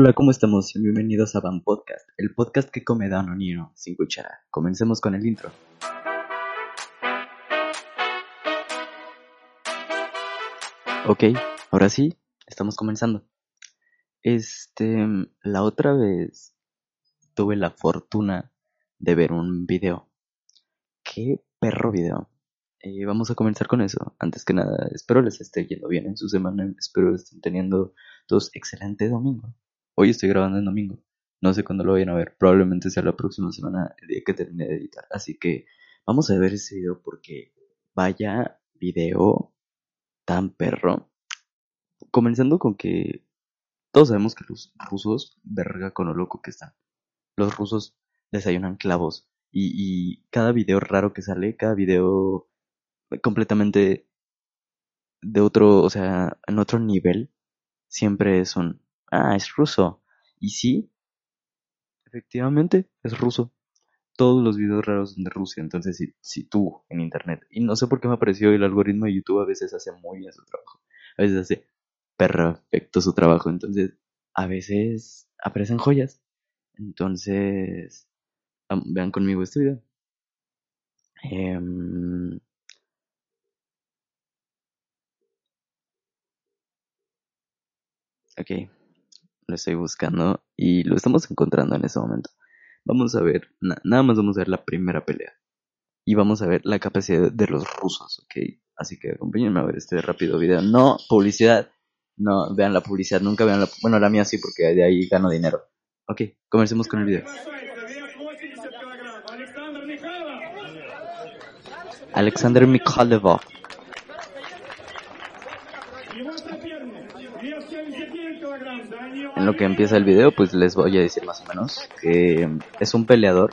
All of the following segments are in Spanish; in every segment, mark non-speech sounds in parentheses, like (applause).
Hola, ¿cómo estamos? Bienvenidos a Van Podcast, el podcast que come Danonino sin cuchara. Comencemos con el intro. Ok, ahora sí, estamos comenzando. Este, la otra vez tuve la fortuna de ver un video. Qué perro video. Eh, vamos a comenzar con eso. Antes que nada, espero les esté yendo bien en su semana. Espero estén teniendo todos excelente domingo. Hoy estoy grabando en domingo. No sé cuándo lo vayan a ver. Probablemente sea la próxima semana, el día que termine de editar. Así que vamos a ver ese video porque vaya video tan perro. Comenzando con que todos sabemos que los rusos, verga con lo loco que están. Los rusos desayunan clavos. Y, y cada video raro que sale, cada video completamente de otro, o sea, en otro nivel, siempre es un, ah, es ruso. Y sí, efectivamente, es ruso. Todos los videos raros son de Rusia, entonces si, si tú en internet, y no sé por qué me apareció el algoritmo de YouTube a veces hace muy bien su trabajo, a veces hace perfecto su trabajo, entonces a veces aparecen joyas. Entonces, vean conmigo este video. Eh, Ok, lo estoy buscando y lo estamos encontrando en ese momento. Vamos a ver, nada más vamos a ver la primera pelea. Y vamos a ver la capacidad de los rusos, ok. Así que acompáñenme a ver este rápido video. No, publicidad. No, vean la publicidad, nunca vean la... Bueno, la mía sí, porque de ahí gano dinero. Ok, comencemos con el video. Alexander Mikhailov. En lo que empieza el video, pues les voy a decir más o menos que es un peleador.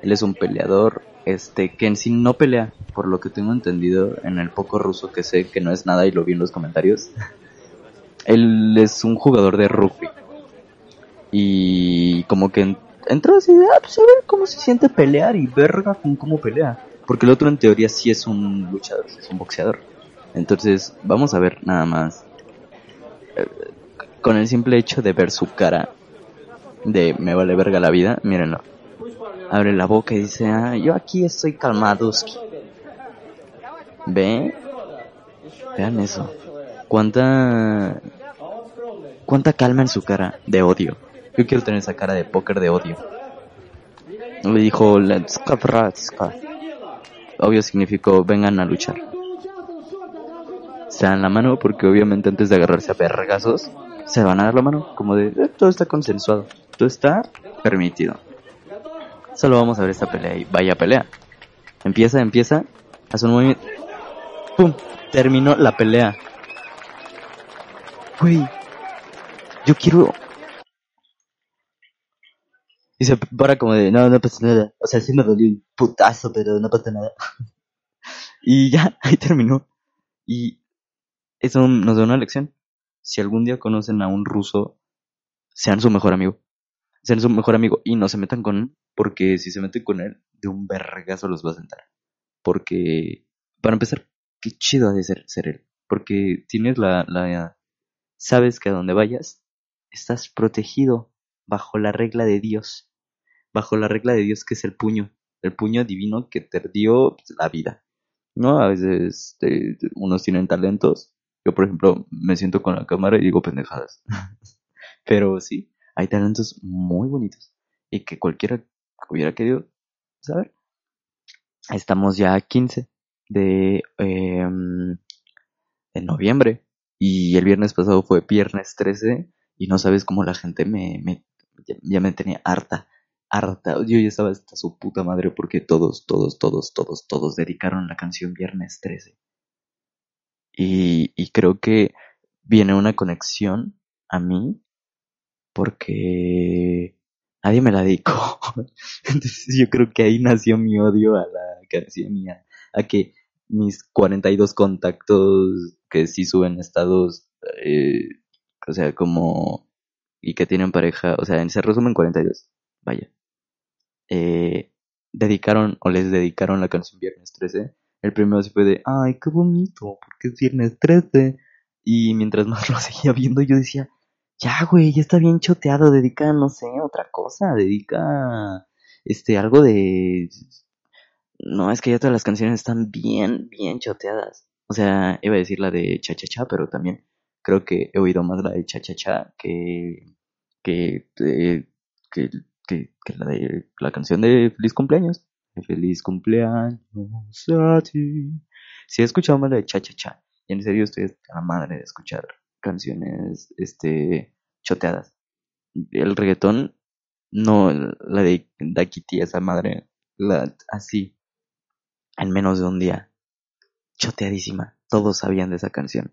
Él es un peleador, este, que en sí no pelea, por lo que tengo entendido en el poco ruso que sé, que no es nada y lo vi en los comentarios. (laughs) Él es un jugador de rugby. Y como que entró así de, ah, pues a ver cómo se siente pelear y verga con cómo pelea. Porque el otro en teoría sí es un luchador, es un boxeador. Entonces, vamos a ver nada más con el simple hecho de ver su cara de me vale verga la vida, mírenlo. Abre la boca y dice, ah, yo aquí estoy calmado. ¿Ve? Vean eso. ¿Cuánta... ¿Cuánta calma en su cara de odio? Yo quiero tener esa cara de póker de odio. Le dijo, let's Obvio significó, vengan a luchar. Se dan la mano porque obviamente antes de agarrarse a vergazos, se van a dar la mano, como de eh, todo está consensuado, todo está permitido. Solo vamos a ver esta pelea y vaya pelea. Empieza, empieza, hace un movimiento, ¡pum! Terminó la pelea. Güey, yo quiero... Y se para como de, no, no pasa nada. O sea, sí me dolió un putazo, pero no pasa nada. (laughs) y ya, ahí terminó. Y eso nos da una lección si algún día conocen a un ruso, sean su mejor amigo. Sean su mejor amigo y no se metan con él, porque si se meten con él, de un vergazo los va a sentar. Porque, para empezar, qué chido ha de ser, ser él. Porque tienes la, la, sabes que a donde vayas, estás protegido bajo la regla de Dios. Bajo la regla de Dios que es el puño. El puño divino que te dio la vida. ¿No? A veces este, unos tienen talentos yo, por ejemplo, me siento con la cámara y digo pendejadas. (laughs) Pero sí, hay talentos muy bonitos y que cualquiera hubiera querido saber. Estamos ya a 15 de, eh, noviembre y el viernes pasado fue viernes 13 y no sabes cómo la gente me, me ya, me tenía harta, harta. Yo ya estaba hasta su puta madre porque todos, todos, todos, todos, todos dedicaron la canción viernes 13. Y, y creo que viene una conexión a mí porque nadie me la dedicó. (laughs) Entonces yo creo que ahí nació mi odio a la mía. A que mis 42 contactos que sí suben estados, eh, o sea, como, y que tienen pareja, o sea, se resumen 42, vaya. Eh, dedicaron o les dedicaron la canción Viernes 13 el primero se fue de, ay, qué bonito, porque es viernes 13. Y mientras más (laughs) lo seguía viendo, yo decía, Ya, güey, ya está bien choteado. Dedica, no sé, otra cosa. Dedica, este, algo de... No, es que ya todas las canciones están bien, bien choteadas. O sea, iba a decir la de Cha Cha Cha, pero también creo que he oído más la de Cha Cha Cha que, que, eh, que, que, que la de la canción de Feliz Cumpleaños. Feliz cumpleaños a ti. Sí he escuchado más la de Cha Cha Cha. Y en serio estoy a la madre de escuchar canciones este choteadas. El reggaetón, no, la de Dakiti, esa madre, la, así, en menos de un día, choteadísima. Todos sabían de esa canción,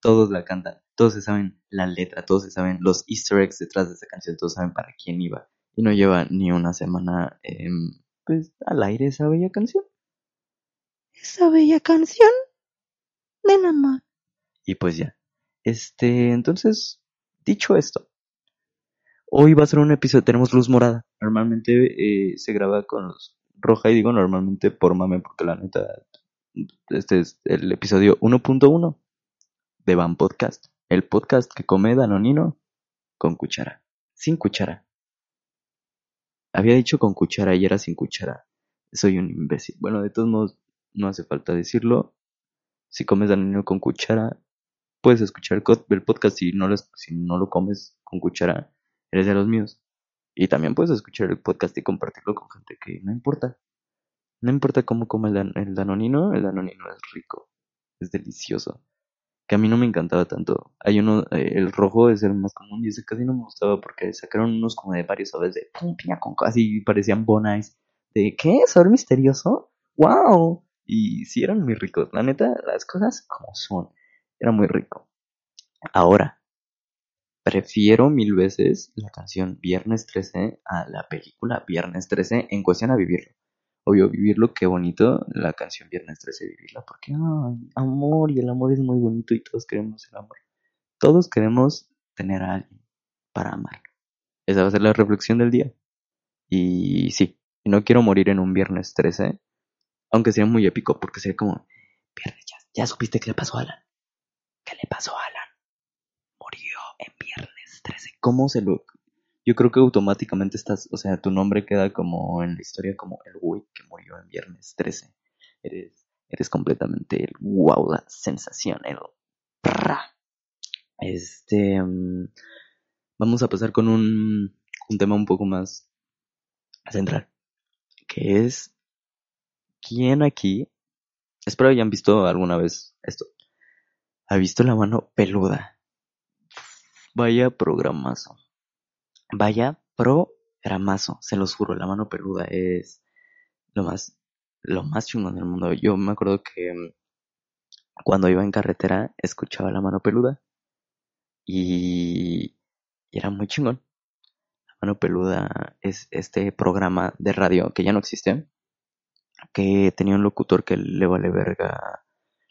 todos la cantan, todos se saben la letra, todos se saben los easter eggs detrás de esa canción, todos saben para quién iba. Y no lleva ni una semana, em, pues, al aire esa bella canción. Esa bella canción de nada Y pues ya. Este, entonces, dicho esto, hoy va a ser un episodio, tenemos luz morada. Normalmente eh, se graba con luz roja y digo normalmente por mame porque la neta, este es el episodio 1.1 de Van Podcast. El podcast que come Danonino con cuchara, sin cuchara. Había dicho con cuchara y era sin cuchara. Soy un imbécil. Bueno, de todos modos, no hace falta decirlo. Si comes Danonino con cuchara, puedes escuchar el podcast si no, lo, si no lo comes con cuchara, eres de los míos. Y también puedes escuchar el podcast y compartirlo con gente que no importa. No importa cómo come el, danonino, el danonino es rico, es delicioso. Que a mí no me encantaba tanto. Hay uno, eh, el rojo es el más común y ese casi no me gustaba porque sacaron unos como de varios sabores de pum, piña con así parecían bonais. De ¿qué? ¿Sabor misterioso? ¡Wow! Y sí eran muy ricos. La neta, las cosas como son. Era muy rico. Ahora, prefiero mil veces la canción Viernes 13 a la película Viernes 13 en cuestión a vivirlo. Obvio, vivirlo, qué bonito la canción Viernes 13, vivirla, porque ay, amor y el amor es muy bonito y todos queremos el amor. Todos queremos tener a alguien para amar. Esa va a ser la reflexión del día. Y sí, no quiero morir en un Viernes 13, aunque sea muy épico, porque sería como, Viernes, ya, ya supiste qué le pasó a Alan. ¿Qué le pasó a Alan? Murió en viernes 13. ¿Cómo se lo.? Yo creo que automáticamente estás. O sea, tu nombre queda como en la historia como el güey que murió en viernes 13. Eres, eres completamente el wow, la sensación, el. Este. Mm, vamos a pasar con un, un tema un poco más central. Que es. ¿Quién aquí? Espero hayan visto alguna vez esto. ¿Ha visto la mano peluda? Vaya programazo. Vaya programazo, se los juro, la mano peluda es lo más, lo más chingón del mundo. Yo me acuerdo que mm, cuando iba en carretera escuchaba la mano peluda y, y era muy chingón. La mano peluda es este programa de radio que ya no existe, que tenía un locutor que le vale verga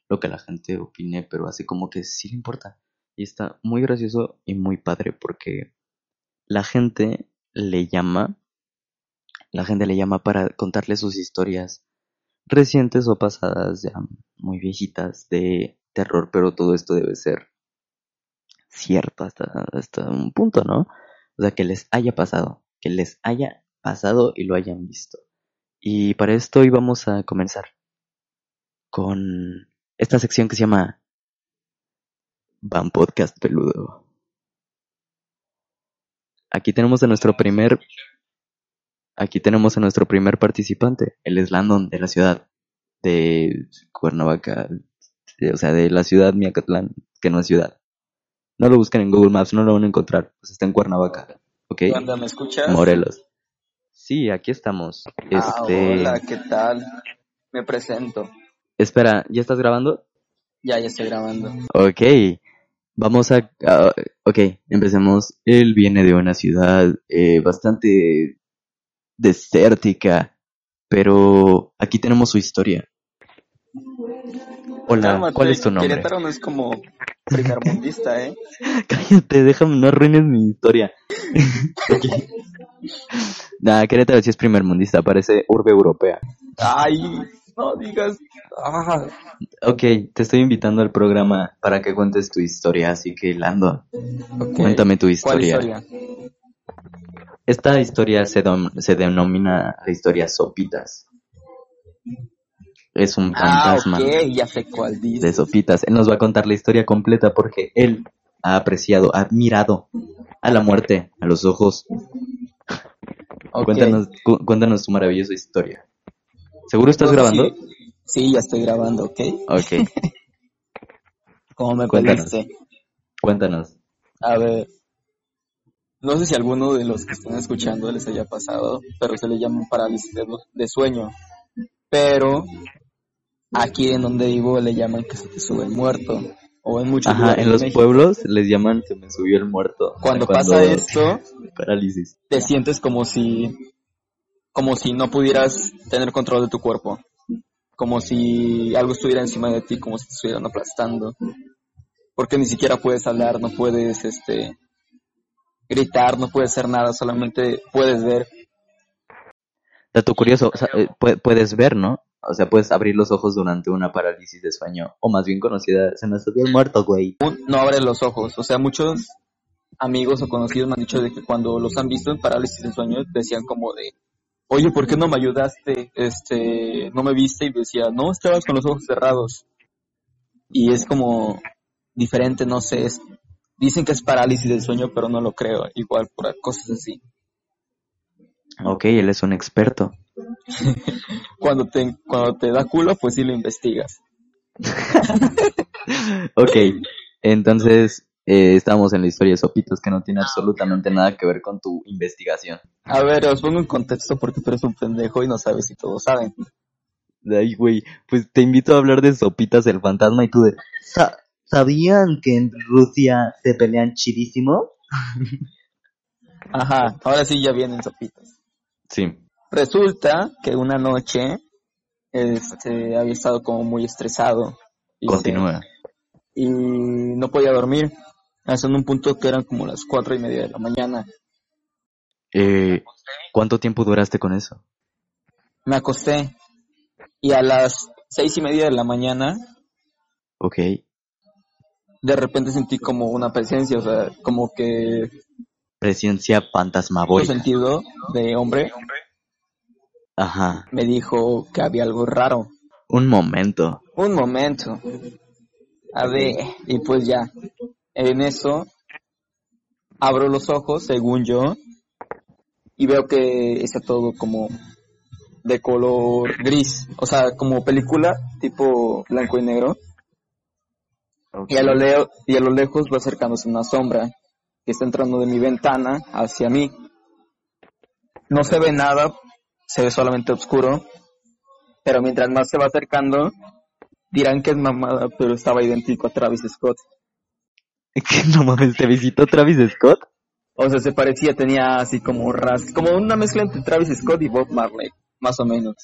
lo que la gente opine, pero así como que sí le importa. Y está muy gracioso y muy padre porque la gente le llama, la gente le llama para contarle sus historias recientes o pasadas, ya muy viejitas de terror, pero todo esto debe ser cierto hasta, hasta un punto, ¿no? O sea, que les haya pasado, que les haya pasado y lo hayan visto. Y para esto íbamos a comenzar con esta sección que se llama Van Podcast Peludo. Aquí tenemos a nuestro primer aquí tenemos a nuestro primer participante, él es Landon de la ciudad de Cuernavaca, o sea, de la ciudad Miacatlán, que no es ciudad. No lo busquen en Google Maps, no lo van a encontrar, pues está en Cuernavaca, ¿ok? ¿Me escuchas? Morelos. Sí, aquí estamos. Ah, este... hola, ¿qué tal? Me presento. Espera, ¿ya estás grabando? Ya, ya estoy grabando. Ok, vamos a... Uh, ok, empecemos. Él viene de una ciudad eh, bastante desértica, pero aquí tenemos su historia. Hola, Cálmate, ¿cuál es tu nombre? Querétaro no es como primermundista, ¿eh? (laughs) Cállate, déjame, no arruines mi historia. (laughs) Nah, Querétaro sí es primermundista, parece urbe europea. Ay, no digas. Ah, Ok, te estoy invitando al programa para que cuentes tu historia, así que Lando, cuéntame tu ¿Cuál historia. historia? Esta historia se, denomina la historia Sopitas. Es un Ah, fantasma ok, ya sé cuál dice. de Sopitas. Él nos va a contar la historia completa porque él ha apreciado, ha mirado a la muerte a los ojos. Ok. Cuéntanos, cu- cuéntanos tu maravillosa historia. ¿Seguro estás No grabando? Sí, ya estoy grabando, ¿ok? Ok, (laughs) Como me Cuéntanos. pediste. cuéntanos. A ver. No sé si alguno de los que están escuchando les haya pasado, pero se le llama parálisis de, de sueño. Pero aquí en donde vivo le llaman que se te sube el muerto. O en muchos Ajá, en los México. pueblos les llaman se me subió el muerto. Cuando pasa esto, (laughs) Parálisis. te sientes como si como si no pudieras tener control de tu cuerpo como si algo estuviera encima de ti como si te estuvieran aplastando porque ni siquiera puedes hablar no puedes este gritar no puedes hacer nada solamente puedes ver Dato curioso, o sea, eh, pu- puedes ver, ¿no? O sea, puedes abrir los ojos durante una parálisis de sueño, o más bien conocida, se me subió el muerto, güey. no abres los ojos o sea muchos amigos o conocidos me han dicho de que cuando los han visto en parálisis de sueño decían como de oye ¿por qué no me ayudaste? este no me viste y decía no estabas con los ojos cerrados y es como diferente, no sé, es- dicen que es parálisis del sueño, pero no lo creo, igual por cosas así. Ok, él es un experto. (laughs) Cuando te, cuando te da culo, pues sí lo investigas. (laughs) Ok, entonces eh, estamos en la historia de Sopitos que no tiene absolutamente nada que ver con tu investigación. A ver, os pongo en contexto porque tú eres un pendejo y no sabes si todos saben. Ay, güey, pues te invito a hablar de Sopitas el fantasma y tú de... "Sa- ¿Sabían que en Rusia se pelean chidísimo? Ajá, ahora sí ya vienen sopitas. Sí. Resulta que una noche, este, había estado como muy estresado. y se- Continúa. y no podía dormir. Hasta en un punto que eran como las cuatro y media de la mañana. Eh, ¿Cuánto tiempo duraste con eso? Me acosté y a las seis y media de la mañana Ok. de repente sentí como una presencia, o sea, como que Presencia fantasmagórica. sentido de hombre Ajá. me dijo que había algo raro. Un momento. Un momento. A ver, y pues ya, en eso abro los ojos, según yo, y veo que está todo como de color gris, o sea, como película tipo blanco y negro. Y a lo, leo, y a lo lejos va acercándose una sombra que está entrando de mi ventana hacia mí. No se ve nada, se ve solamente oscuro, pero mientras más se va acercando, dirán que es mamada, pero estaba idéntico a Travis Scott. (laughs) ¿Qué no mames? ¿Te visitó Travis Scott? O sea, se parecía, tenía así como ras, como una mezcla entre Travis Scott y Bob Marley, más o menos.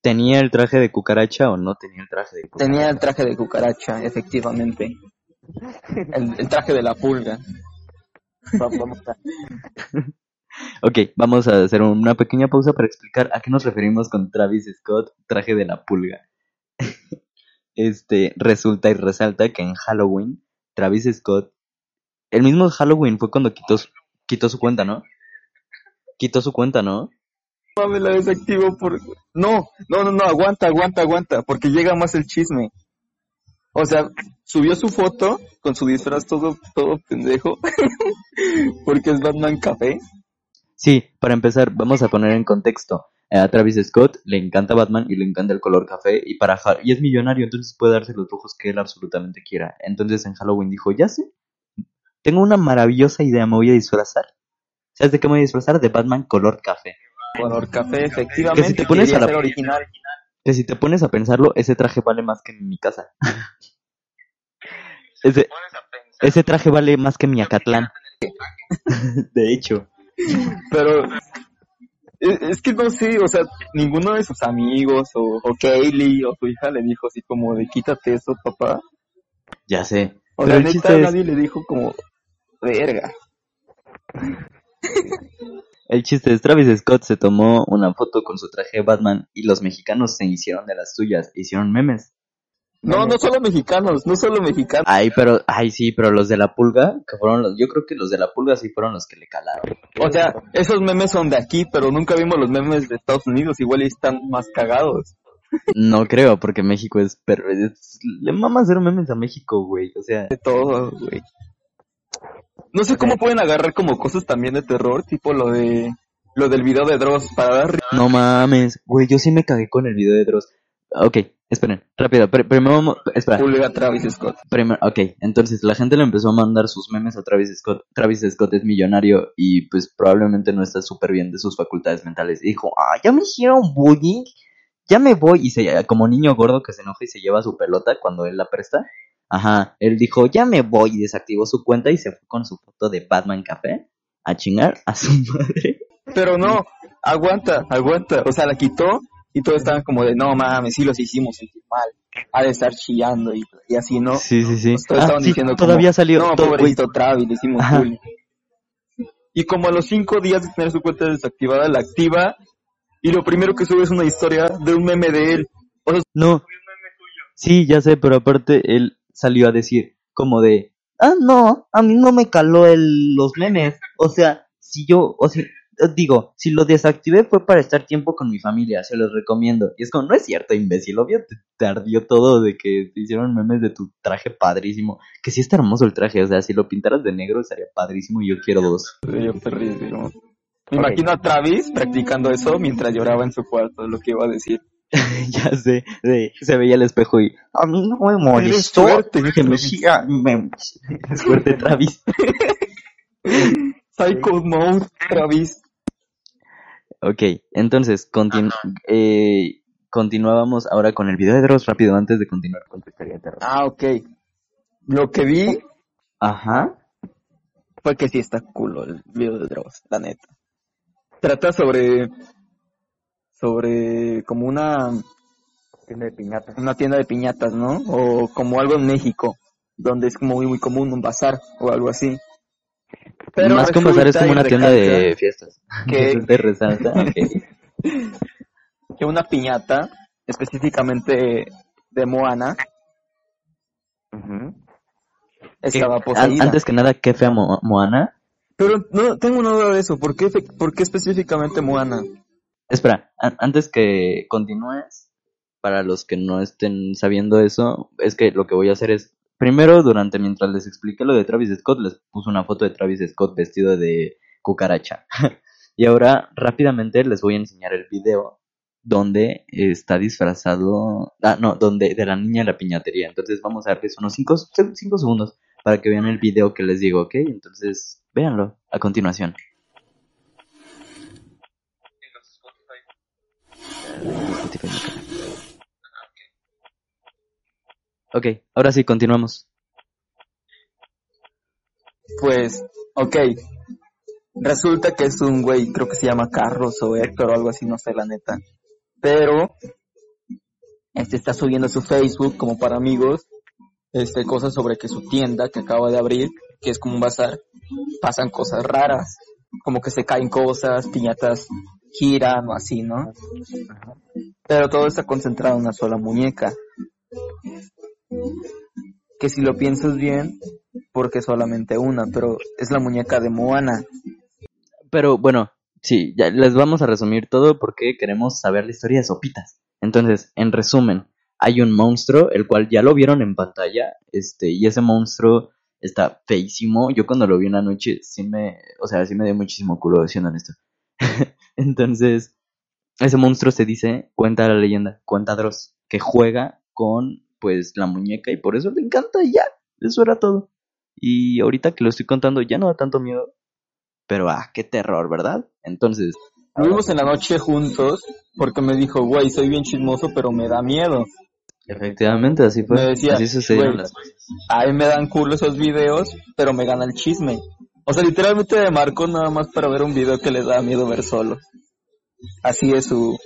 ¿Tenía el traje de cucaracha o no tenía el traje de cucaracha? Tenía el traje de cucaracha, efectivamente. El, el traje de la pulga. (laughs) Ok, vamos a hacer una pequeña pausa para explicar a qué nos referimos con Travis Scott, traje de la pulga. (laughs) Este, resulta y resalta que en Halloween, Travis Scott, el mismo Halloween fue cuando quitó, su- quitó su cuenta, ¿no? Quitó su cuenta, ¿no? La desactivo por... No, no, no, no, aguanta, aguanta, aguanta, porque llega más el chisme. O sea, subió su foto con su disfraz todo, todo pendejo, (laughs) porque es Batman Café. Sí, para empezar, vamos a poner en contexto. Eh, A Travis Scott le encanta Batman y le encanta el color café y para y es millonario, entonces puede darse los lujos que él absolutamente quiera. Entonces en Halloween dijo, ya sé, tengo una maravillosa idea, me voy a disfrazar. ¿Sabes de qué me voy a disfrazar? De Batman color café. Color café, Que efectivamente, si te pones a la- original. Que si te pones a pensarlo, ese traje vale más que mi casa. (laughs) ese, ese traje vale más que mi Acatlán. (laughs) de hecho. Pero es, es que no sé, o sea, ninguno de sus amigos o, o Kaylee o su hija le dijo así como de quítate eso, papá. Ya sé. O Pero sea, el neta, es- nadie le dijo como, verga. El chiste es Travis Scott se tomó una foto con su traje de Batman y los mexicanos se hicieron de las suyas, hicieron memes. No, no solo mexicanos, no solo mexicanos. Ay, pero, ay, sí, pero los de la pulga, que fueron los, yo creo que los de la pulga sí fueron los que le calaron. O sea, esos memes son de aquí, pero nunca vimos los memes de Estados Unidos, igual están más cagados. No creo, porque México es, pero es- le mama hacer memes a México, güey, o sea, De todo, güey. No sé cómo pueden agarrar como cosas también de terror, tipo lo de lo del video de Dross para dar no mames, güey, yo sí me cagué con el video de Dross. Ok, esperen, rápido, pr- primero, espera, pulga a Travis Scott. Primero, ok, entonces la gente le empezó a mandar sus memes a Travis Scott. Travis Scott es millonario y pues probablemente no está súper bien de sus facultades mentales. Y dijo, ah, ya me hicieron bullying, ya me voy. Y se, como niño gordo que se enoja y se lleva su pelota cuando él la presta. Ajá, él dijo, ya me voy y desactivó su cuenta y se fue con su foto de Batman Café a chingar a su (laughs) madre. Pero no, aguanta, aguanta. O sea, la quitó y todos estaban como de, no mames, sí los hicimos sentir mal. Ha de estar chillando y, y así, ¿no? Sí, sí, sí. Todos Ah, estaban sí, diciendo como, todavía salió. No, todo, pobrecito Travis, le hicimos bullying. Y como a los cinco días de tener su cuenta desactivada, la activa y lo primero que sube es una historia de un meme de él. No. Sí, ya sé, pero aparte él salió a decir como de, ah, no, a mí no me caló el, los memes. O sea, si yo, o sea, digo, si lo desactivé fue para estar tiempo con mi familia, se los recomiendo. Y es como, no es cierto, imbécil, obvio te, te ardió todo de que te hicieron memes de tu traje padrísimo. Que sí está hermoso el traje, o sea, si lo pintaras de negro estaría padrísimo y yo quiero dos. Yo perrísimo. Me imagino a Travis practicando eso mientras lloraba en su cuarto, lo que iba a decir. (laughs) ya sé, se veía el espejo y a mí no me molestó que me siga (laughs) fuerte Travis. (laughs) Psycho Mode, Travis. Ok, entonces continu- eh, continuábamos ahora con el video de Dross rápido antes de continuar con tu historia de terror. Ah, ok. Lo que vi Ajá. fue que sí está culo el video de Dross, la neta. Trata sobre sobre como una Tienda de piñatas. una tienda de piñatas, ¿no? O como algo en México, donde es como muy, muy común un bazar o algo así. Pero Más que un bazar es como una tienda de (laughs) fiestas. que- (laughs) resalta, (laughs) que una piñata, específicamente de Moana, estaba poseída. Antes que nada, qué fea Mo- Moana. Pero no, tengo una duda de eso. ¿Por qué, por qué específicamente Moana? Espera, an- antes que continúes, para los que no estén sabiendo eso, es que lo que voy a hacer es, primero, durante mientras les expliqué lo de Travis Scott, les puse una foto de Travis Scott vestido de cucaracha. (laughs) y ahora, rápidamente, les voy a enseñar el video donde está disfrazado, ah, no, donde, de la niña en la piñatería. Entonces vamos a darles unos 5 segundos para que vean el video que les digo, ¿ok? Entonces, véanlo a continuación. Spotify. Ok, ahora sí, continuamos. Pues, ok. Resulta que es un güey, creo que se llama Carlos o Héctor o algo así, no sé la neta. Pero, este está subiendo a su Facebook como para amigos, este, cosas sobre que su tienda que acaba de abrir, que es como un bazar, pasan cosas raras. Como que se caen cosas, piñatas giran o así, ¿no? Pero todo está concentrado en una sola muñeca. Que si lo piensas bien, porque solamente una, pero es la muñeca de Moana. Pero bueno, sí, ya les vamos a resumir todo porque queremos saber la historia de Sopitas. Entonces, en resumen, hay un monstruo, el cual ya lo vieron en pantalla, este, y ese monstruo está feísimo. Yo cuando lo vi una noche, sí me, o sea, sí me dio muchísimo culo, siendo honesto. (laughs) Entonces, ese monstruo se dice, cuenta la leyenda, cuenta Dross, que juega con, pues, la muñeca y por eso le encanta y ya, eso era todo. Y ahorita que lo estoy contando ya no da tanto miedo, pero ah, qué terror, ¿verdad? Entonces, Lo vimos en la noche juntos porque me dijo, güey, soy bien chismoso, pero me da miedo. efectivamente así fue, Me decía, así sucedieron las cosas. A mí me dan culo esos videos, pero me gana el chisme. O sea, literalmente me marcó nada más para ver un video que le da miedo ver solo. Así es su,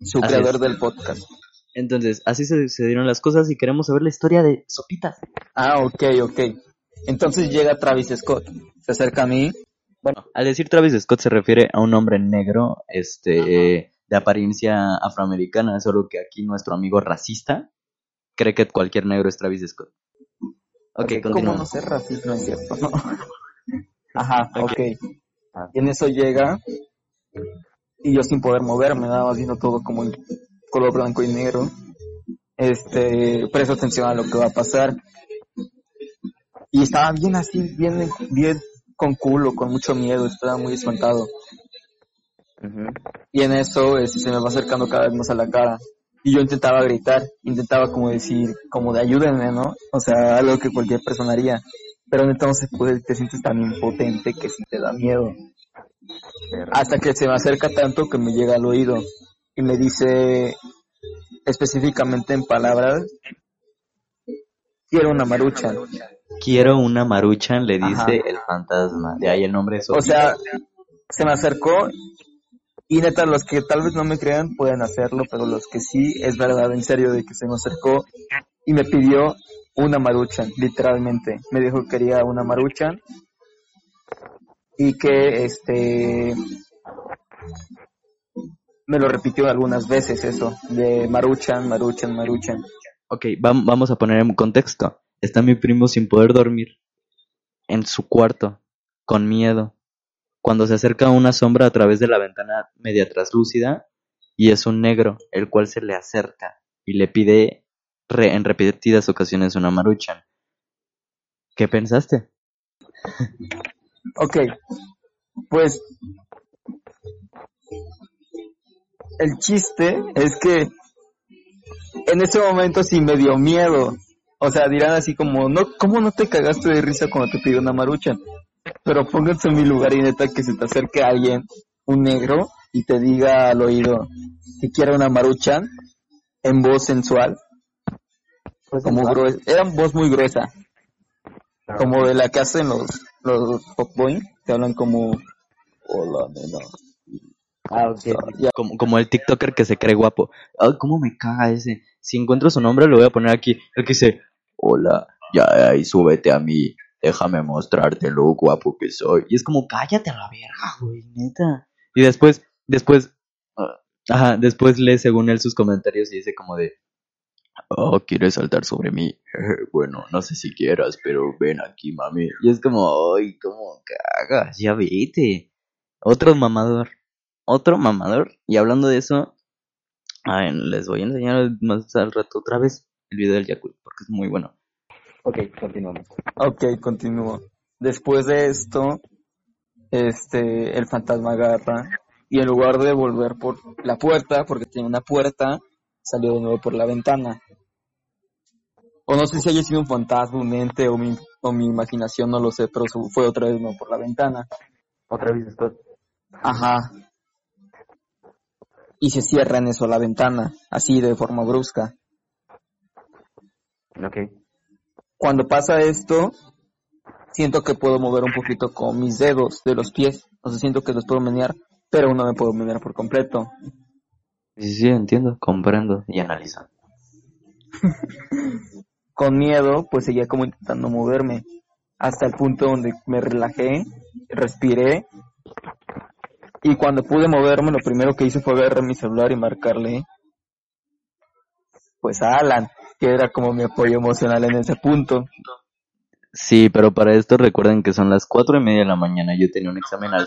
su Así creador es. del podcast. Entonces, así se sucedieron las cosas y queremos saber la historia de Sopitas. Ah, ok, ok. Entonces llega Travis Scott, se acerca a mí, Al decir Travis Scott se refiere a un hombre negro, este, de apariencia afroamericana, solo que aquí nuestro amigo racista cree que cualquier negro es Travis Scott. Ok, ¿Cómo no ser racista? No es cierto. (laughs) Ajá, Ok. Y en eso llega y yo sin poder moverme, nada más viendo todo como color blanco y negro. Este, presto atención a lo que va a pasar. Y estaba bien así, bien, bien con culo, con mucho miedo, estaba muy espantado. Y en eso este, se me va acercando cada vez más a la cara. Y yo intentaba gritar, intentaba como decir, como de ayúdenme, ¿no? O sea, algo que cualquier persona haría. Pero se puede, te sientes tan impotente que sí te da miedo. Hasta que se me acerca tanto que me llega al oído y me dice específicamente en palabras, quiero una marucha. Quiero una maruchan, le dice Ajá. el fantasma. De ahí el nombre es O sea, se me acercó y neta, los que tal vez no me crean pueden hacerlo, pero los que sí, es verdad, en serio, de que se me acercó y me pidió una maruchan, literalmente. Me dijo que quería una maruchan y que este me lo repitió algunas veces eso, de maruchan, maruchan, maruchan. Ok, vam- vamos a poner en contexto. Está mi primo sin poder dormir en su cuarto, con miedo, cuando se acerca una sombra a través de la ventana media traslúcida y es un negro, el cual se le acerca y le pide re- en repetidas ocasiones una maruchan. ¿Qué pensaste? Ok, pues el chiste es que en ese momento sí me dio miedo. O sea, dirán así como, no, ¿cómo no te cagaste de risa cuando te pidió una marucha? Pero pónganse en mi lugar y neta que se te acerque alguien, un negro, y te diga al oído que quiere una marucha en voz sensual, como gruesa, era voz muy gruesa, como de la que hacen los, los pop boy, que hablan como, hola nena. Ah. Como, como el TikToker que se cree guapo. Ay, ¿cómo me caga ese? Si encuentro su nombre, lo voy a poner aquí. El que dice, hola, ya ahí súbete a mí. Déjame mostrarte lo guapo que soy. Y es como, cállate a la verga, güey, neta. Y después, después, ah, ajá, después lee según él sus comentarios y dice como de, oh, ¿quieres saltar sobre mí? (laughs) bueno, no sé si quieras, pero ven aquí, mami. Y es como, ay, ¿cómo cagas? Ya vete. Otro mamador otro mamador. Y hablando de eso, ay, les voy a enseñar más al rato otra vez el video del Yakult, porque es muy bueno. Ok, continuamos. Ok, continúo. Después de esto, este, el fantasma agarra y en lugar de volver por la puerta, porque tenía una puerta, salió de nuevo por la ventana. O no sé si haya sido un fantasma, un ente o mi, o mi imaginación, no lo sé, pero fue otra vez de nuevo por la ventana. Otra vez Scott. Ajá. Y se cierra en eso la ventana, así de forma brusca. Ok. Cuando pasa esto, siento que puedo mover un poquito con mis dedos de los pies. O sea, siento que los puedo menear, pero no me puedo menear por completo. Sí, sí, entiendo, comprendo y analizo. (laughs) Con miedo, pues seguía como intentando moverme. Hasta el punto donde me relajé, respiré. Y cuando pude moverme, lo primero que hice fue agarrar mi celular y marcarle, pues a Alan, que era como mi apoyo emocional en ese punto. Sí, pero para esto recuerden que son las cuatro y media de la mañana. Yo tenía un examen al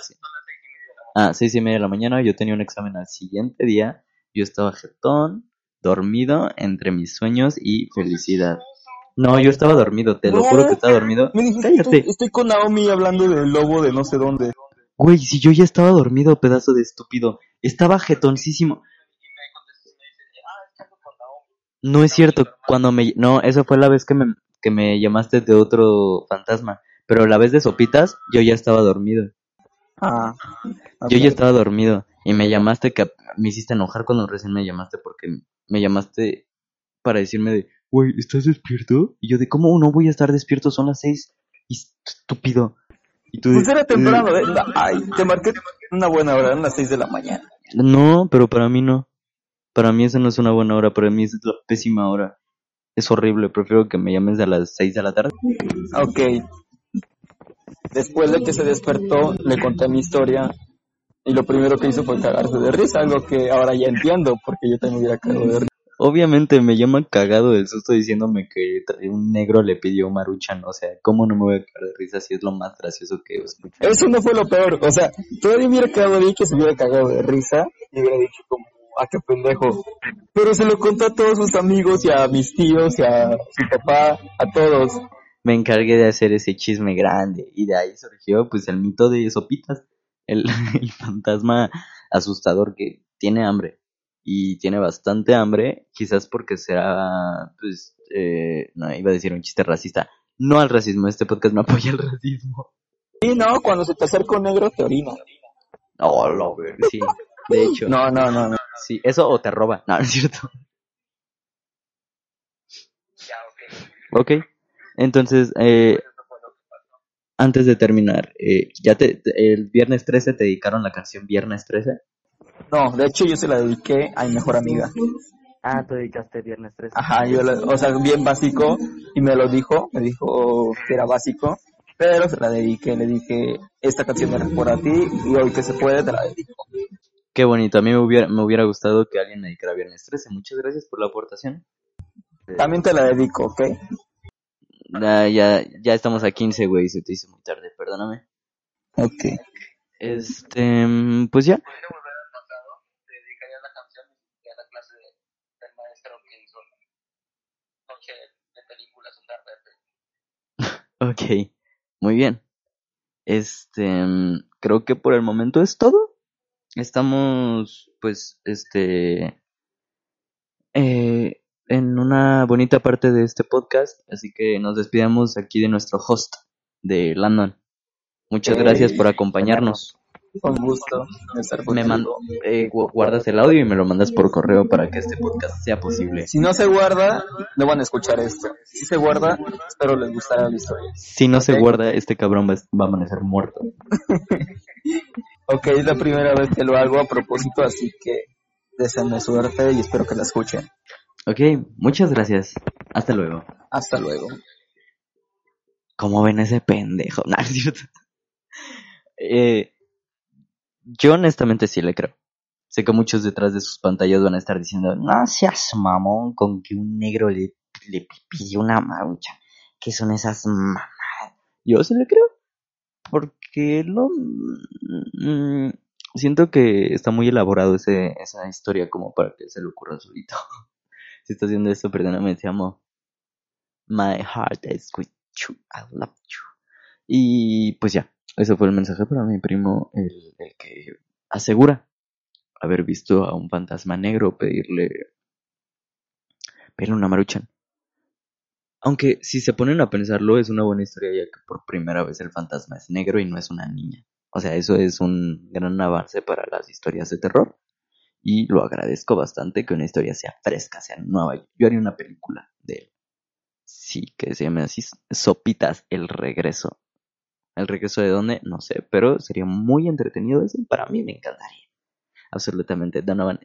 Ah, seis y media de la mañana. Yo tenía un examen al siguiente día. Yo estaba jetón, dormido entre mis sueños y felicidad. No, yo estaba dormido, te lo juro que estaba dormido. Me dijiste, Cállate. estoy, estoy con Naomi hablando del lobo de no sé dónde. Güey, si yo ya estaba dormido, pedazo de estúpido. Estaba jetoncísimo. No es cierto, cuando me... No, esa fue la vez que me, que me llamaste de otro fantasma. Pero la vez de sopitas, yo ya estaba dormido. Ah, Yo ya estaba dormido. Y me llamaste, que me hiciste enojar cuando recién me llamaste porque me llamaste para decirme de, güey, ¿estás despierto? Y yo de, ¿cómo no voy a estar despierto? Son las seis. Y estúpido. Y tú Pues era temprano, "Eh". ¿eh? Ay, te marqué una buena hora, eran las 6 de la mañana. No, pero para mí no. Para mí esa no es una buena hora, para mí esa es la pésima hora. Es horrible, prefiero que me llames a las 6 de la tarde. Ok. Después de que se despertó, le conté mi historia y lo primero que hizo fue cagarse de risa, algo que ahora ya entiendo, porque yo también hubiera cagado de risa. Obviamente me llaman cagado del susto diciéndome que un negro le pidió maruchan, o sea, ¿cómo no me voy a cagar de risa si es lo más gracioso que escuché? Eso no fue lo peor, o sea, todavía hubiera quedado bien que se hubiera cagado de risa y hubiera dicho como, ah, qué pendejo. Pero se lo contó a todos sus amigos y a mis tíos y a su papá, a todos. Me encargué de hacer ese chisme grande y de ahí surgió pues el mito de Sopitas, el, (laughs) el fantasma asustador que tiene hambre y tiene bastante hambre, quizás porque será, pues, eh, no, iba a decir un chiste racista. No al racismo, este podcast no apoya el racismo. Sí, no, cuando se te acerca un negro te orina. No, lo sí, de (laughs) hecho. No, no, no, no. Sí, eso o te roba, no, no es cierto. Ya, ok. Ok, entonces, eh, antes de terminar, eh, ya te, el viernes 13 te dedicaron la canción Viernes 13. No, de hecho yo se la dediqué a mi mejor amiga. Ah, tú dedicaste Viernes 13. Ajá, yo, la- o sea, bien básico, y me lo dijo, me dijo que era básico, pero se la dediqué, le dije, esta canción era por a ti, y hoy que se puede te la dedico. Qué bonito, a mí me hubiera, me hubiera gustado que alguien me dedicara Viernes 13. Muchas gracias por la aportación. También te la dedico, ¿ok? Ya, ya estamos a 15, güey, se te hizo muy tarde, perdóname. Ok. Este, pues ya. Te dedicaría la canción a la clase del maestro que hizo noche de películas Ok, muy bien. Este, mm, creo que por el momento es todo. Estamos, pues, este, eh, en una bonita parte de este podcast, así que nos despidamos aquí de nuestro host de Landon. Muchas Hey. gracias por acompañarnos. Con gusto de estar Me mando, eh, gu- guardas el audio y me lo mandas por correo para que este podcast sea posible. Si no se guarda, no van a escuchar esto. Si se guarda, espero les gustará la historia. Si no se guarda, este cabrón va, va a amanecer muerto. (laughs) Ok, es la primera vez que lo hago a propósito, así que deseenme suerte y espero que la escuchen. Ok, muchas gracias. Hasta luego. Hasta luego. ¿Cómo ven ese pendejo? (laughs) No, es cierto. Eh, yo honestamente sí le creo. Sé que muchos detrás de sus pantallas van a estar diciendo, no seas mamón con que un negro le, le pidió una marucha. ¿Qué son esas mamadas? Yo sí le creo. Porque lo... mm, siento que está muy elaborado ese, esa historia como para que se le ocurra solito. (laughs) si estás haciendo esto, perdóname, te amo. My heart is with you, I love you. Y pues ya, ese fue el mensaje para mi primo, el, el que asegura haber visto a un fantasma negro pedirle, pedirle una maruchan. Aunque si se ponen a pensarlo es una buena historia ya que por primera vez el fantasma es negro y no es una niña. O sea, eso es un gran avance para las historias de terror. Y lo agradezco bastante que una historia sea fresca, sea nueva. Yo haría una película de él. Sí, que se llame así, Sopitas, el regreso. ¿El regreso de dónde? No sé, pero sería muy entretenido eso. Para mí me encantaría. Absolutamente. Donovan,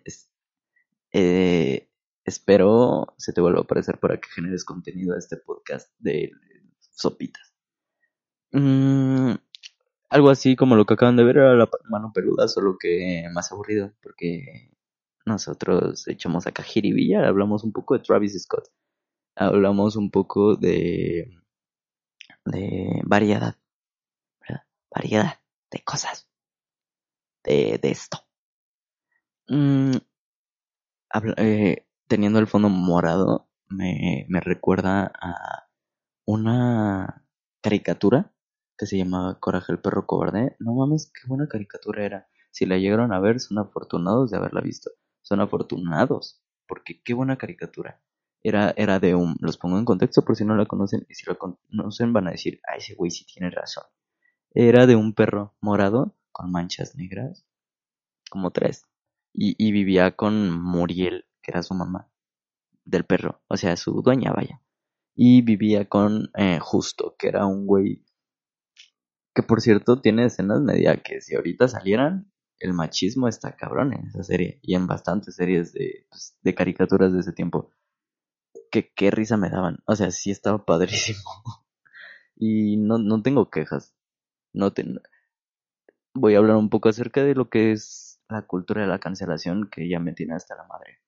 eh, espero se te vuelva a aparecer para que generes contenido a este podcast de Sopitas. Mm, algo así como lo que acaban de ver era la mano peluda, solo que más aburrido, porque nosotros echamos acá jiribilla, hablamos un poco de Travis Scott, hablamos un poco de, variedad. Variedad de cosas, de, de esto. Mm, eh, teniendo el fondo morado, me, me recuerda a una caricatura que se llamaba Coraje el perro cobarde. No mames, qué buena caricatura era. Si la llegaron a ver, son afortunados de haberla visto. Son afortunados, porque qué buena caricatura. Era, era de un, los pongo en contexto por si no la conocen, y si la conocen van a decir, ah, ese güey sí tiene razón. Era de un perro morado con manchas negras, como tres, y, vivía con Muriel, que era su mamá, del perro, o sea, su dueña, vaya. Y vivía con eh, Justo, que era un güey que por cierto tiene escenas media que si ahorita salieran, el machismo está cabrón en esa serie y en bastantes series de, pues, de caricaturas de ese tiempo. Que qué risa me daban. O sea, sí estaba padrísimo. (laughs) y no, no tengo quejas. No te... Voy a hablar un poco acerca de lo que es la cultura de la cancelación que ya me tiene hasta la madre.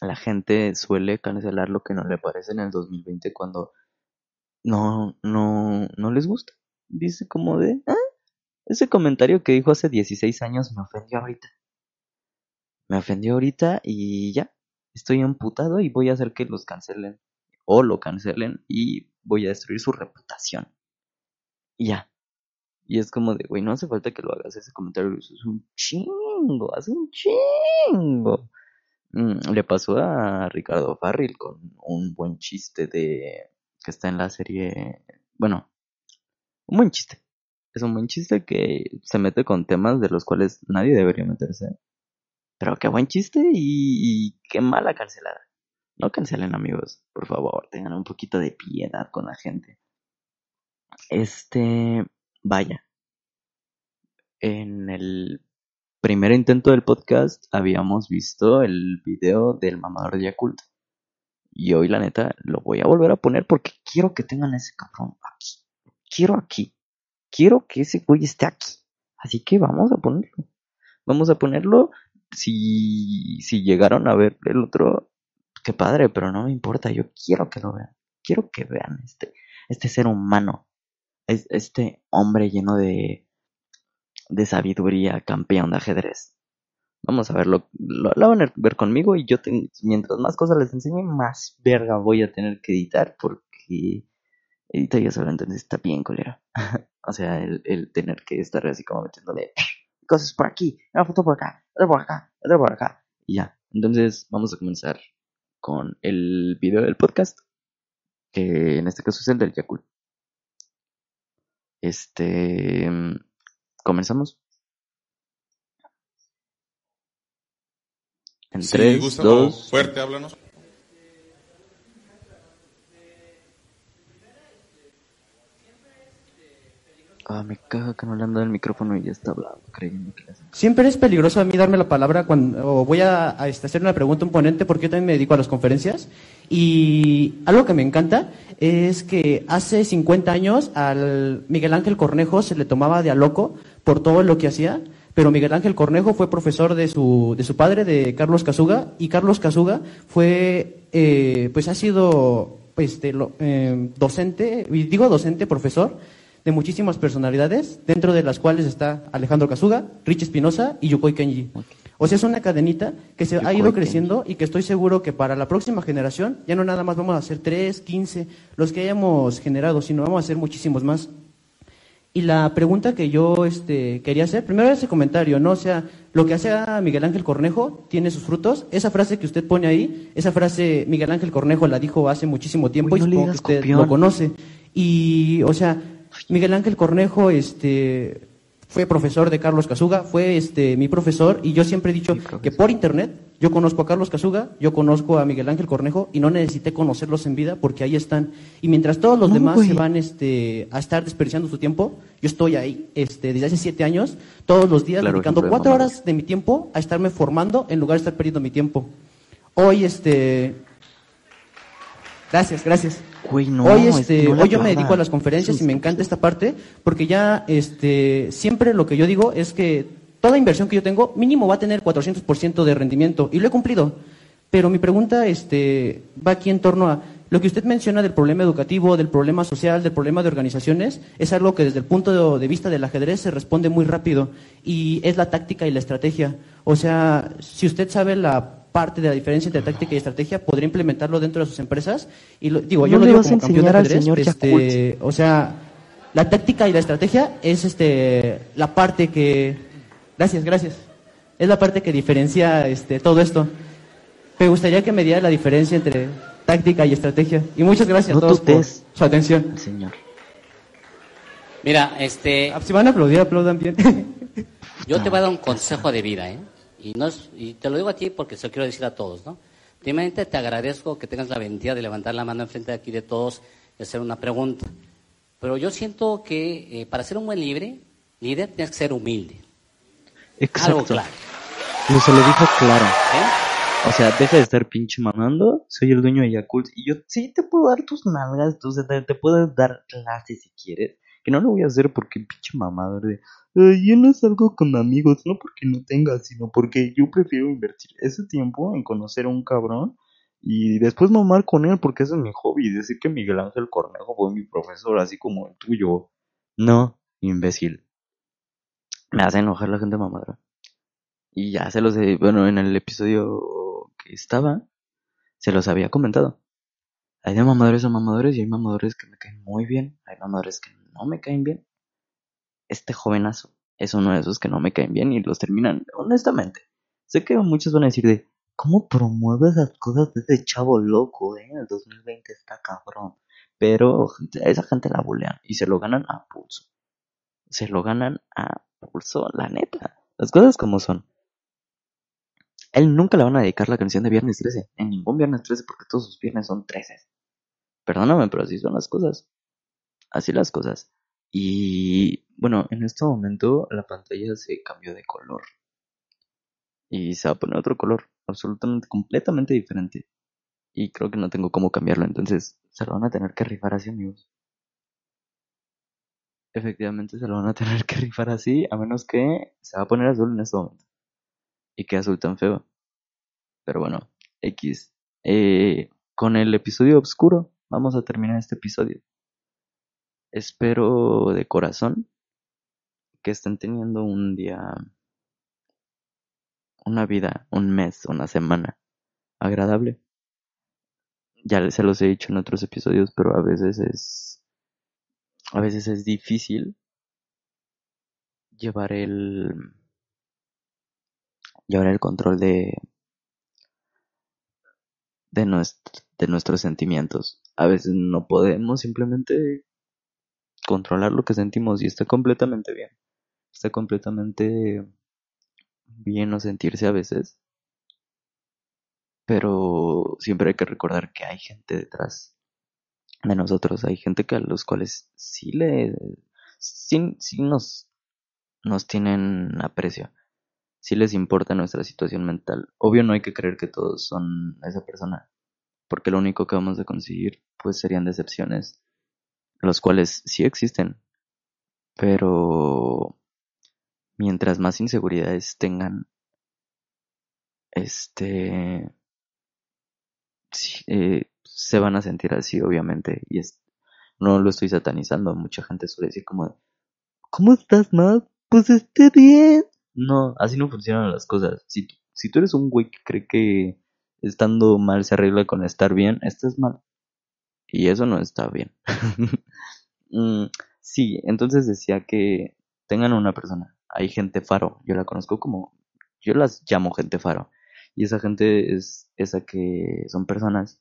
La gente suele cancelar lo que no le parece en el 2020 cuando no, no, no les gusta. Dice como de, ah, ese comentario que dijo hace 16 años me ofendió ahorita. Me ofendió ahorita y ya, estoy emputado y voy a hacer que los cancelen o lo cancelen y voy a destruir su reputación. Y ya. Y es como de, güey, no hace falta que lo hagas ese comentario, es un chingo, hace un chingo. Mm, le pasó a Ricardo Farril con un buen chiste de que está en la serie, bueno, un buen chiste. Es un buen chiste que se mete con temas de los cuales nadie debería meterse. Pero qué buen chiste y, y qué mala cancelada. No cancelen amigos, por favor, tengan un poquito de piedad con la gente. Este, vaya. En el primer intento del podcast habíamos visto el video del mamador de Yakult. Y hoy la neta lo voy a volver a poner porque quiero que tengan ese cabrón aquí. Quiero aquí. Quiero que ese güey esté aquí. Así que vamos a ponerlo. Vamos a ponerlo. Si, si llegaron a ver el otro, qué padre, pero no me importa, yo quiero que lo vean, quiero que vean este, este ser humano, este hombre lleno de, de sabiduría, campeón de ajedrez. Vamos a verlo, lo, van a ver conmigo y yo, mientras más cosas les enseñe, más verga voy a tener que editar porque edita ya saben, entonces está bien colero. (laughs) o sea, el, el, tener que estar así como metiéndole cosas por aquí, una foto por acá, otra por acá, otra por acá, y ya. Entonces vamos a comenzar con el video del podcast, que en este caso es el del Yakul. Este, comenzamos. En sí, 3, Gustavo, 2, fuerte, háblanos. Ah, me caga que no le han dado el micrófono y ya está hablando, creyendo que. Siempre es peligroso a mí darme la palabra cuando o voy a, este, hacer una pregunta a un ponente porque yo también me dedico a las conferencias y algo que me encanta es que hace 50 años al Miguel Ángel Cornejo se le tomaba de a loco por todo lo que hacía, pero Miguel Ángel Cornejo fue profesor de su, de su padre, de Carlos Casuga, y Carlos Casuga fue, eh, pues ha sido pues, de eh, docente, digo docente, profesor, de muchísimas personalidades, dentro de las cuales está Alejandro Casuga, Rich Espinosa y Yukoi Kenji. O sea, es una cadenita que se ha ido creciendo y que estoy seguro que para la próxima generación ya no nada más vamos a hacer 3, 15, los que hayamos generado, sino vamos a hacer muchísimos más. Y la pregunta que yo este, quería hacer, primero ese comentario, ¿no? O sea, lo que hace a Miguel Ángel Cornejo tiene sus frutos. Esa frase que usted pone ahí, esa frase Miguel Ángel Cornejo la dijo hace muchísimo tiempo Uy, no y supongo que usted copión. lo conoce. Y, o sea, Miguel Ángel Cornejo, este, fue profesor de Carlos Casuga, fue este, mi profesor, y yo siempre he dicho que por internet yo conozco a Carlos Casuga, yo conozco a Miguel Ángel Cornejo, y no necesité conocerlos en vida porque ahí están. Y mientras todos los No, demás se van este, a estar desperdiciando su tiempo, yo estoy ahí este, desde hace siete años, todos los días, Claro, dedicando cuatro mamá. horas de mi tiempo a estarme formando en lugar de estar perdiendo mi tiempo. Hoy, este. Gracias, gracias. Güey, no, hoy es- este, no hoy yo me dedico a las conferencias y me encanta esta parte porque ya este siempre lo que yo digo es que toda inversión que yo tengo mínimo va a tener 400% de rendimiento y lo he cumplido. Pero mi pregunta este va aquí en torno a lo que usted menciona del problema educativo, del problema social, del problema de organizaciones, es algo que desde el punto de vista del ajedrez se responde muy rápido y es la táctica y la estrategia. O sea, si usted sabe la parte de la diferencia entre táctica y estrategia, podría implementarlo dentro de sus empresas. Y lo- digo, yo No lo le digo como campeón de enseñar al señor este, o sea, la táctica y la estrategia es este la parte que gracias, gracias. Es la parte que diferencia este todo esto. Me gustaría que me diera la diferencia entre táctica y estrategia. Y muchas gracias No a todos por su atención. Señor. Mira, este, Ah, Si van a aplaudir, aplaudan bien. (laughs) yo te voy a dar un consejo de vida, ¿eh? Y, no es- y te lo digo a ti porque se lo quiero decir a todos, ¿no? Primeramente te agradezco que tengas la valentía de levantar la mano enfrente de aquí de todos y hacer una pregunta. Pero yo siento que eh, para ser un buen libre, líder tienes que ser humilde. Algo Exacto. claro. Lo se lo dijo claro. O sea, deja de estar pinche mamando. Soy el dueño de Yakult. Y yo sí te puedo dar tus nalgas. sea, te, te puedo dar clases si quieres. Que no lo voy a hacer porque pinche mamador de, "Ay, yo no salgo con amigos, no porque no tenga, sino porque yo prefiero invertir ese tiempo en conocer a un cabrón y después mamar con él porque ese es mi hobby. Decir que Miguel Ángel Cornejo fue mi profesor, así como el tuyo. No, imbécil. Me hace enojar la gente mamadora. Y ya se los he, bueno, en el episodio que estaba, se los había comentado. Hay de mamadores a mamadores y hay mamadores que me caen muy bien, hay mamadores que no me caen bien. Este jovenazo es uno de esos que no me caen bien y los terminan, honestamente. Sé que muchos van a decir de, ¿cómo promueve esas cosas de ese chavo loco, eh? El 2020 está cabrón. Pero esa gente la bulean y se lo ganan a pulso. Se lo ganan a pulso, la neta. Las cosas como son. Él nunca le van a dedicar la canción de Viernes 13. En ningún Viernes 13 porque todos sus viernes son 13. Perdóname, pero así son las cosas. Así las cosas. Y bueno, en este momento la pantalla se cambió de color. Y se va a poner otro color. Absolutamente, completamente diferente. Y creo que no tengo cómo cambiarlo. Entonces se lo van a tener que rifar así, amigos. Efectivamente se lo van a (laughs) tener que rifar así. A menos que se va a poner azul en este momento. Y que azul tan feo. Pero bueno, X. Eh, con el episodio oscuro vamos a terminar este episodio. Espero de corazón que estén teniendo un día, una vida, un mes, una semana agradable. Ya se los he dicho en otros episodios, pero a veces es, a veces es difícil llevar el, llevar el control de, de, nuestro, de nuestros sentimientos. A veces no podemos simplemente controlar lo que sentimos y está completamente bien. Está completamente bien no sentirse a veces. Pero siempre hay que recordar que hay gente detrás de nosotros. Hay gente que a los cuales sí le, sí, sí nos, nos tienen aprecio. Sí les importa nuestra situación mental. Obvio no hay que creer que todos son esa persona. Porque lo único que vamos a conseguir pues serían decepciones los cuales sí existen, pero mientras más inseguridades tengan, este, eh, se van a sentir así, obviamente, y es, no lo estoy satanizando, mucha gente suele decir como, ¿cómo estás, mal? Pues esté bien. No, así no funcionan las cosas. Si, si tú eres un güey que cree que estando mal se arregla con estar bien, estás mal. Y eso no está bien. (laughs) mm, sí, entonces decía que tengan una persona. Hay gente faro. Yo la conozco como. Yo las llamo gente faro. Y esa gente es esa que son personas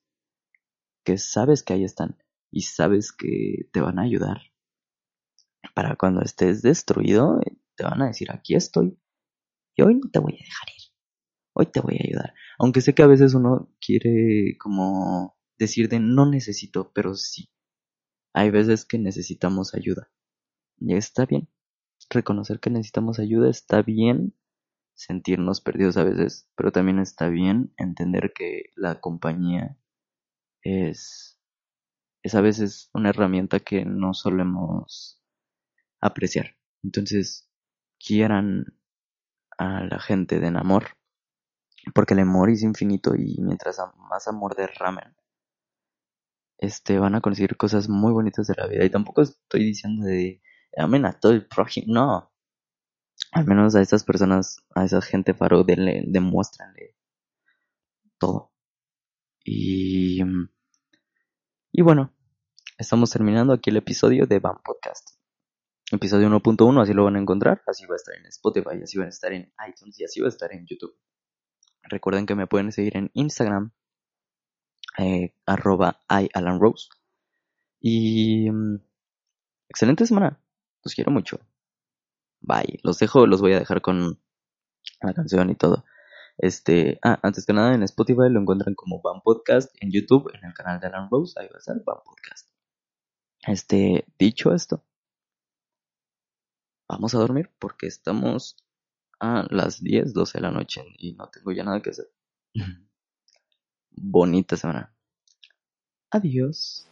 que sabes que ahí están. Y sabes que te van a ayudar. Para cuando estés destruido, te van a decir: aquí estoy. Y hoy no te voy a dejar ir. Hoy te voy a ayudar. Aunque sé que a veces uno quiere como decir de no necesito, pero sí. Hay veces que necesitamos ayuda. Y está bien. Reconocer que necesitamos ayuda está bien. Sentirnos perdidos a veces, pero también está bien entender que la compañía es, es a veces una herramienta que no solemos apreciar. Entonces, quieran a la gente de amor, porque el amor es infinito y mientras más amor derramen, este, van a conseguir cosas muy bonitas de la vida. Y tampoco estoy diciendo de amen a todo el prójimo, no. Al menos a esas personas, a esa gente faro, denle, demuéstranle todo. Y, y bueno, estamos terminando aquí el episodio de Van Podcast. Episodio 1.1, así lo van a encontrar, así va a estar en Spotify, así va a estar en iTunes y así va a estar en YouTube. Recuerden que me pueden seguir en Instagram, eh, arroba Rose. Y mm, excelente semana. Los quiero mucho. Bye. Los dejo, los voy a dejar con la canción y todo. Este, ah, antes que nada en Spotify lo encuentran como Van Podcast, en YouTube, en el canal de Alan Rose, ahí va a estar Van Podcast. Este, dicho esto, vamos a dormir porque estamos a las 10, 12 de la noche y no tengo ya nada que hacer. (laughs) bonita semana. Adiós.